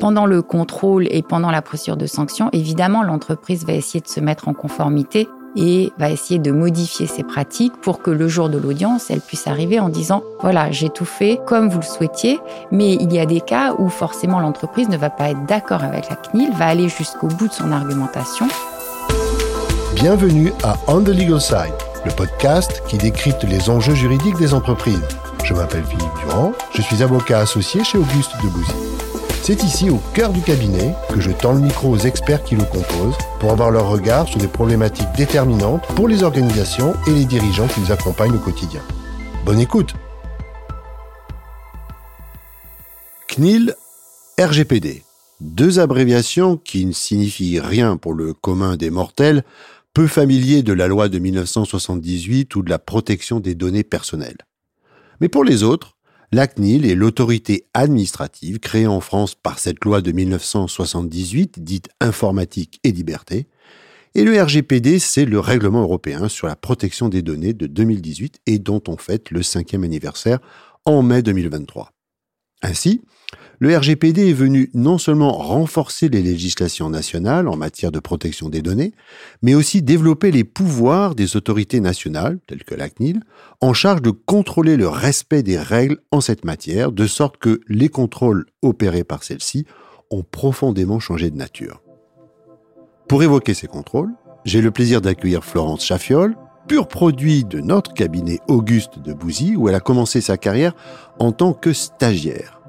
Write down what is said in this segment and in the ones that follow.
Pendant le contrôle et pendant la procédure de sanction, évidemment, l'entreprise va essayer de se mettre en conformité et va essayer de modifier ses pratiques pour que le jour de l'audience, elle puisse arriver en disant, voilà, j'ai tout fait comme vous le souhaitiez, mais il y a des cas où forcément l'entreprise ne va pas être d'accord avec la CNIL, va aller jusqu'au bout de son argumentation. Bienvenue à On the Legal Side, le podcast qui décrypte les enjeux juridiques des entreprises. Je m'appelle Philippe Durand, je suis avocat associé chez Auguste Debouzy. C'est ici, au cœur du cabinet, que je tends le micro aux experts qui le composent pour avoir leur regard sur des problématiques déterminantes pour les organisations et les dirigeants qui les accompagnent au quotidien. Bonne écoute CNIL, RGPD. Deux abréviations qui ne signifient rien pour le commun des mortels, peu familiers de la loi de 1978 ou de la protection des données personnelles. Mais pour les autres, la CNIL est l'autorité administrative créée en France par cette loi de 1978, dite informatique et liberté, et le RGPD, c'est le règlement européen sur la protection des données de 2018 et dont on fête le cinquième anniversaire en mai 2023. Ainsi, le RGPD est venu non seulement renforcer les législations nationales en matière de protection des données, mais aussi développer les pouvoirs des autorités nationales, telles que la CNIL, en charge de contrôler le respect des règles en cette matière, de sorte que les contrôles opérés par celles-ci ont profondément changé de nature. Pour évoquer ces contrôles, j'ai le plaisir d'accueillir Florence Chaffiol, pur produit de notre cabinet Auguste de Bouzy, où elle a commencé sa carrière en tant que stagiaire.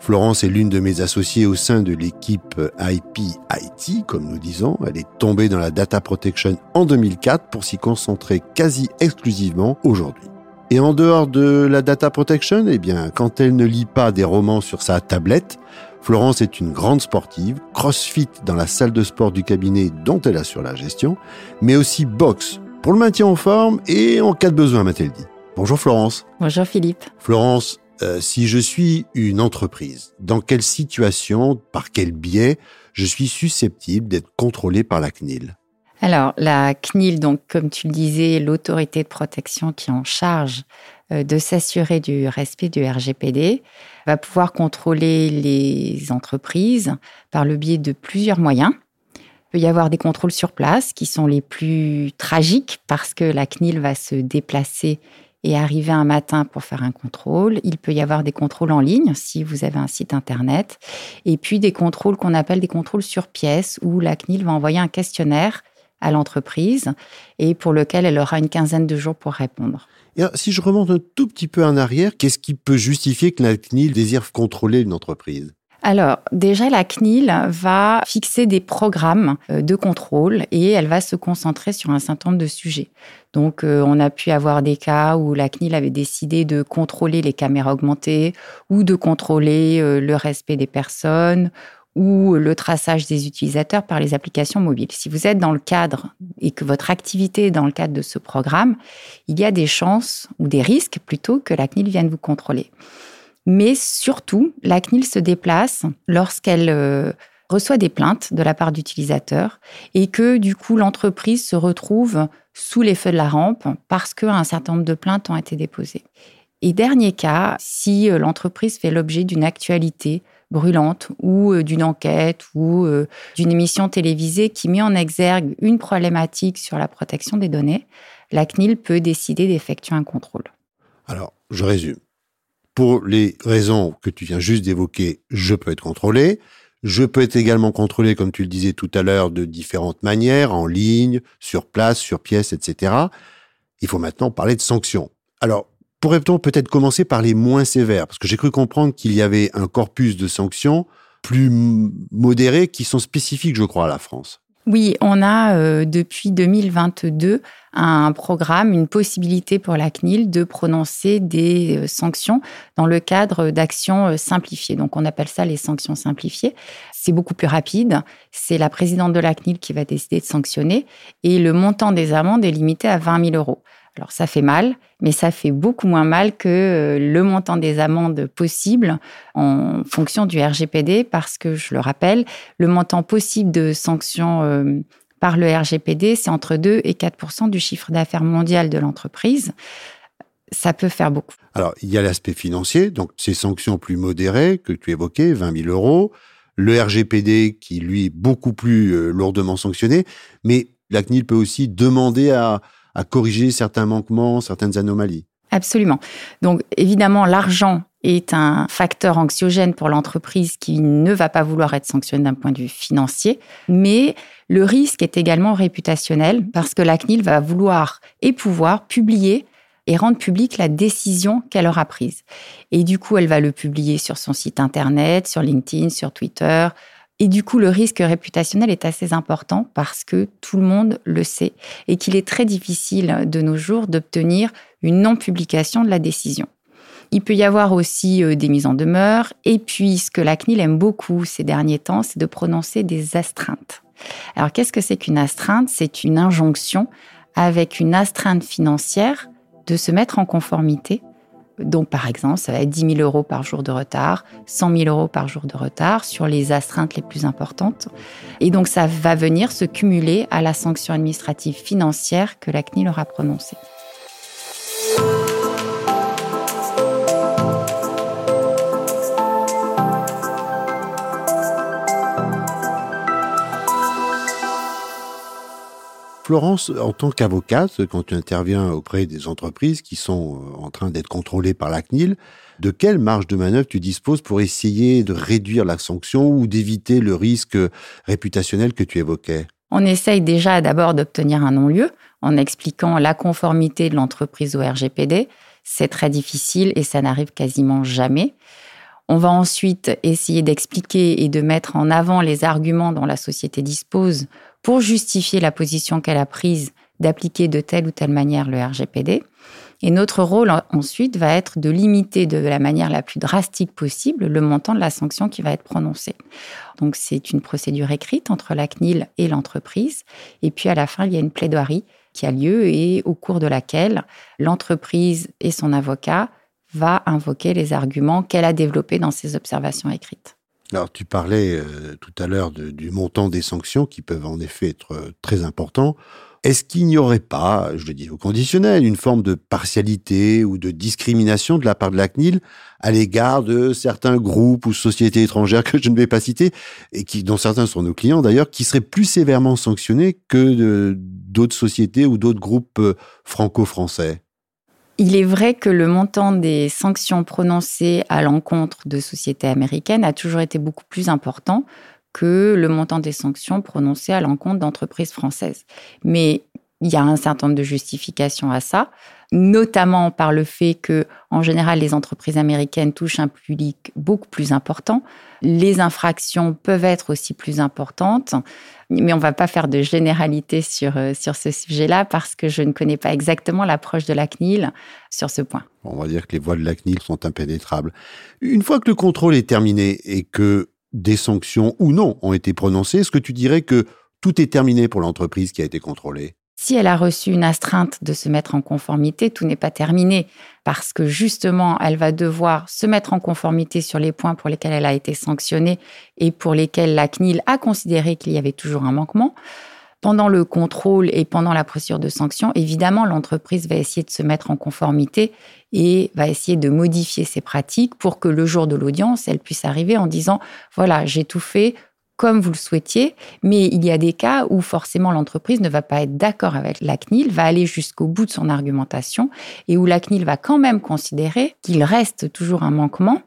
Florence est l'une de mes associées au sein de l'équipe IP IT, comme nous disons. Elle est tombée dans la data protection en 2004 pour s'y concentrer quasi exclusivement aujourd'hui. Et en dehors de la data protection, eh bien, quand elle ne lit pas des romans sur sa tablette, Florence est une grande sportive, crossfit dans la salle de sport du cabinet dont elle assure la gestion, mais aussi boxe pour le maintien en forme et en cas de besoin, m'a-t-elle dit. Bonjour Florence. Bonjour Philippe. Florence, euh, si je suis une entreprise, dans quelle situation, par quel biais, je suis susceptible d'être contrôlé par la CNIL Alors, la CNIL, donc, comme tu le disais, l'autorité de protection qui est en charge euh, de s'assurer du respect du RGPD, va pouvoir contrôler les entreprises par le biais de plusieurs moyens. Il peut y avoir des contrôles sur place qui sont les plus tragiques parce que la CNIL va se déplacer et arriver un matin pour faire un contrôle. Il peut y avoir des contrôles en ligne si vous avez un site internet. Et puis des contrôles qu'on appelle des contrôles sur pièce où la CNIL va envoyer un questionnaire à l'entreprise et pour lequel elle aura une quinzaine de jours pour répondre. si je remonte un tout petit peu en arrière, qu'est-ce qui peut justifier que la CNIL désire contrôler une entreprise? Alors, déjà, la CNIL va fixer des programmes euh, de contrôle et elle va se concentrer sur un certain nombre de sujets. Donc, euh, on a pu avoir des cas où la CNIL avait décidé de contrôler les caméras augmentées ou de contrôler euh, le respect des personnes ou le traçage des utilisateurs par les applications mobiles. Si vous êtes dans le cadre et que votre activité est dans le cadre de ce programme, il y a des chances ou des risques plutôt que la CNIL vienne vous contrôler. Mais surtout, la CNIL se déplace lorsqu'elle euh, reçoit des plaintes de la part d'utilisateurs et que du coup l'entreprise se retrouve sous les feux de la rampe parce qu'un certain nombre de plaintes ont été déposées. Et dernier cas, si euh, l'entreprise fait l'objet d'une actualité brûlante ou euh, d'une enquête ou d'une émission télévisée qui met en exergue une problématique sur la protection des données, la CNIL peut décider d'effectuer un contrôle. Alors, je résume pour les raisons que tu viens juste d'évoquer, je peux être contrôlé. Je peux être également contrôlé, comme tu le disais tout à l'heure, de différentes manières, en ligne, sur place, sur pièce, etc. Il faut maintenant parler de sanctions. Alors, pourrait-on peut-être commencer par les moins sévères? Parce que j'ai cru comprendre qu'il y avait un corpus de sanctions plus modérés qui sont spécifiques, je crois, à la France. Oui, on a euh, depuis 2022 un programme, une possibilité pour la CNIL de prononcer des euh, sanctions dans le cadre d'actions euh, simplifiées. Donc on appelle ça les sanctions simplifiées. C'est beaucoup plus rapide. C'est la présidente de la CNIL qui va décider de sanctionner et le montant des amendes est limité à 20 000 euros. Alors ça fait mal, mais ça fait beaucoup moins mal que euh, le montant des amendes possibles en fonction du RGPD, parce que, je le rappelle, le montant possible de sanctions euh, par le RGPD, c'est entre 2 et 4% du chiffre d'affaires mondial de l'entreprise. Ça peut faire beaucoup. Alors, il y a l'aspect financier, donc ces sanctions plus modérées que tu évoquais, 20 000 euros. le RGPD qui, lui, est beaucoup plus euh, lourdement sanctionné, mais la CNIL peut aussi demander à, à corriger certains manquements, certaines anomalies. Absolument. Donc évidemment, l'argent est un facteur anxiogène pour l'entreprise qui ne va pas vouloir être sanctionnée d'un point de vue financier, mais le risque est également réputationnel parce que la CNIL va vouloir et pouvoir publier et rendre publique la décision qu'elle aura prise. Et du coup, elle va le publier sur son site internet, sur LinkedIn, sur Twitter. Et du coup, le risque réputationnel est assez important parce que tout le monde le sait et qu'il est très difficile de nos jours d'obtenir une non-publication de la décision. Il peut y avoir aussi euh, des mises en demeure. Et puis, ce que la CNIL aime beaucoup ces derniers temps, c'est de prononcer des astreintes. Alors, qu'est-ce que c'est qu'une astreinte? C'est une injonction avec une astreinte financière de se mettre en conformité. Donc, par exemple, ça va être 10 000 euros par jour de retard, 100 000 euros par jour de retard sur les astreintes les plus importantes. Et donc, ça va venir se cumuler à la sanction administrative financière que la CNIL aura prononcée. Florence, en tant qu'avocate, quand tu interviens auprès des entreprises qui sont euh, en train d'être contrôlées par la CNIL, de quelle marge de manœuvre tu disposes pour essayer de réduire la sanction ou d'éviter le risque réputationnel que tu évoquais? On essaye déjà d'abord d'obtenir un non-lieu en expliquant la conformité de l'entreprise au RGPD. C'est très difficile et ça n'arrive quasiment jamais. On va ensuite essayer d'expliquer et de mettre en avant les arguments dont la société dispose pour justifier la position qu'elle a prise d'appliquer de telle ou telle manière le RGPD. Et notre rôle ensuite va être de limiter de la manière la plus drastique possible le montant de la sanction qui va être prononcée. Donc c'est une procédure écrite entre la CNIL et l'entreprise. Et puis à la fin, il y a une plaidoirie qui a lieu et au cours de laquelle l'entreprise et son avocat va invoquer les arguments qu'elle a développés dans ses observations écrites. Alors, tu parlais euh, tout à l'heure du montant des sanctions qui peuvent en effet être euh, très importants. Est-ce qu'il n'y aurait pas, je le dis au conditionnel, une forme de partialité ou de discrimination de la part de la CNIL à l'égard de certains groupes ou sociétés étrangères que je ne vais pas citer, et qui, dont certains sont nos clients d'ailleurs, qui seraient plus sévèrement sanctionnés que d'autres sociétés ou d'autres groupes euh, franco-français? Il est vrai que le montant des sanctions prononcées à l'encontre de sociétés américaines a toujours été beaucoup plus important que le montant des sanctions prononcées à l'encontre d'entreprises françaises. Mais il y a un certain nombre de justifications à ça, notamment par le fait que, en général, les entreprises américaines touchent un public beaucoup plus important. Les infractions peuvent être aussi plus importantes, mais on ne va pas faire de généralité sur, euh, sur ce sujet-là parce que je ne connais pas exactement l'approche de la CNIL sur ce point. On va dire que les voies de la CNIL sont impénétrables. Une fois que le contrôle est terminé et que des sanctions ou non ont été prononcées, est-ce que tu dirais que tout est terminé pour l'entreprise qui a été contrôlée? Si elle a reçu une astreinte de se mettre en conformité, tout n'est pas terminé parce que justement, elle va devoir se mettre en conformité sur les points pour lesquels elle a été sanctionnée et pour lesquels la CNIL a considéré qu'il y avait toujours un manquement. Pendant le contrôle et pendant la procédure de sanction, évidemment, l'entreprise va essayer de se mettre en conformité et va essayer de modifier ses pratiques pour que le jour de l'audience, elle puisse arriver en disant, voilà, j'ai tout fait comme vous le souhaitiez, mais il y a des cas où forcément l'entreprise ne va pas être d'accord avec la CNIL, va aller jusqu'au bout de son argumentation et où la CNIL va quand même considérer qu'il reste toujours un manquement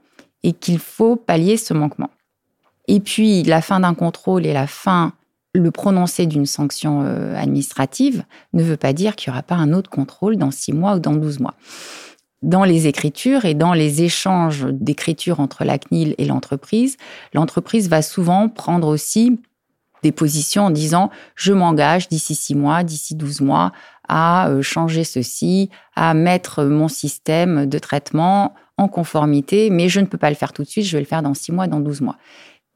et qu'il faut pallier ce manquement. Et puis la fin d'un contrôle et la fin, le prononcé d'une sanction euh, administrative ne veut pas dire qu'il n'y aura pas un autre contrôle dans six mois ou dans douze mois dans les écritures et dans les échanges d'écriture entre la CNIL et l'entreprise, l'entreprise va souvent prendre aussi des positions en disant je m'engage d'ici six mois, d'ici douze mois à euh, changer ceci, à mettre mon système de traitement en conformité, mais je ne peux pas le faire tout de suite, je vais le faire dans six mois, dans douze mois.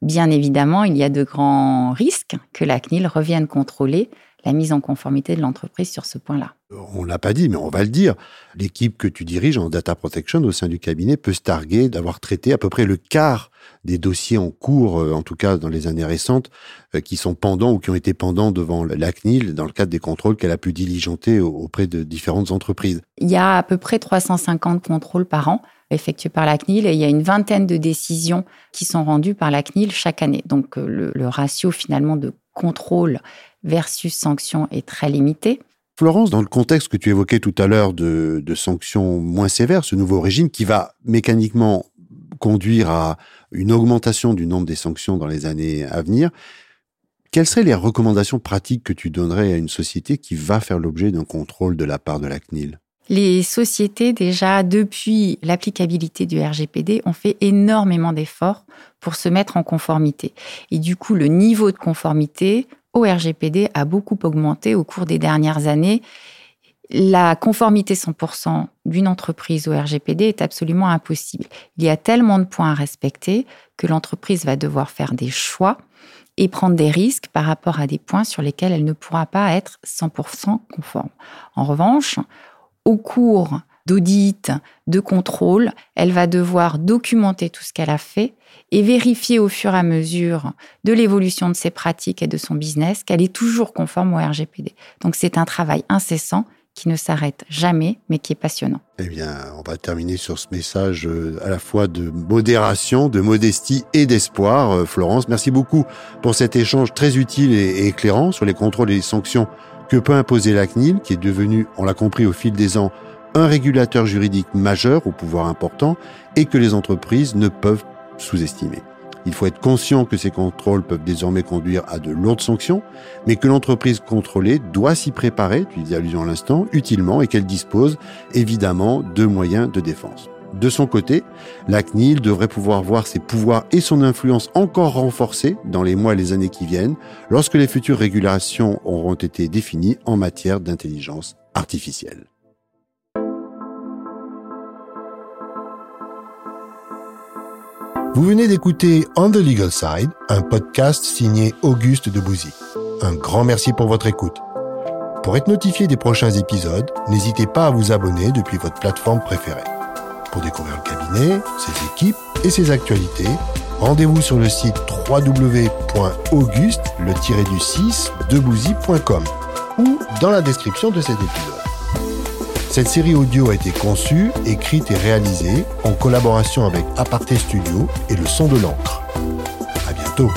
Bien évidemment, il y a de grands risques que la CNIL revienne contrôler la mise en conformité de l'entreprise sur ce point-là. On l'a pas dit, mais on va le dire. L'équipe que tu diriges en data protection au sein du cabinet peut se targuer d'avoir traité à peu près le quart des dossiers en cours, euh, en tout cas dans les années récentes, euh, qui sont pendants ou qui ont été pendants devant la CNIL dans le cadre des contrôles qu'elle a pu diligenter auprès de différentes entreprises. Il y a à peu près 350 contrôles par an effectués par la CNIL et il y a une vingtaine de décisions qui sont rendues par la CNIL chaque année. Donc le, le ratio finalement de contrôle versus sanction est très limité. Florence, dans le contexte que tu évoquais tout à l'heure de, sanctions moins sévères, ce nouveau régime qui va mécaniquement conduire à une augmentation du nombre des sanctions dans les années à venir, quelles seraient les recommandations pratiques que tu donnerais à une société qui va faire l'objet d'un contrôle de la part de la CNIL les sociétés, déjà, depuis l'applicabilité du RGPD, ont fait énormément d'efforts pour se mettre en conformité. Et du coup, le niveau de conformité au RGPD a beaucoup augmenté au cours des dernières années. La conformité 100% d'une entreprise au RGPD est absolument impossible. Il y a tellement de points à respecter que l'entreprise va devoir faire des choix et prendre des risques par rapport à des points sur lesquels elle ne pourra pas être 100% conforme. En revanche, au cours d'audit, de contrôle, elle va devoir documenter tout ce qu'elle a fait et vérifier au fur et à mesure de l'évolution de ses pratiques et de son business qu'elle est toujours conforme au RGPD. Donc c'est un travail incessant qui ne s'arrête jamais, mais qui est passionnant. Eh bien, on va terminer sur ce message euh, à la fois de modération, de modestie et d'espoir. Euh, Florence, merci beaucoup pour cet échange très utile et éclairant sur les contrôles et les sanctions que peut imposer la CNIL, qui est devenue, on l'a compris au fil des ans, un régulateur juridique majeur au pouvoir important et que les entreprises ne peuvent sous-estimer. Il faut être conscient que ces contrôles peuvent désormais conduire à de lourdes sanctions, mais que l'entreprise contrôlée doit s'y préparer, tu dis allusion à l'instant, utilement et qu'elle dispose évidemment de moyens de défense. De son côté, la CNIL devrait pouvoir voir ses pouvoirs et son influence encore renforcés dans les mois et les années qui viennent, lorsque les futures régulations auront été définies en matière d'intelligence artificielle. Vous venez d'écouter On the Legal Side, un podcast signé Auguste Debouzy. Un grand merci pour votre écoute. Pour être notifié des prochains épisodes, n'hésitez pas à vous abonner depuis votre plateforme préférée. Pour découvrir le cabinet, ses équipes et ses actualités, rendez-vous sur le site www.auguste le du 6 debouzy.com ou dans la description de cet épisode. Cette série audio a été conçue, écrite et réalisée en collaboration avec Aparté Studio et le son de l'encre. À bientôt!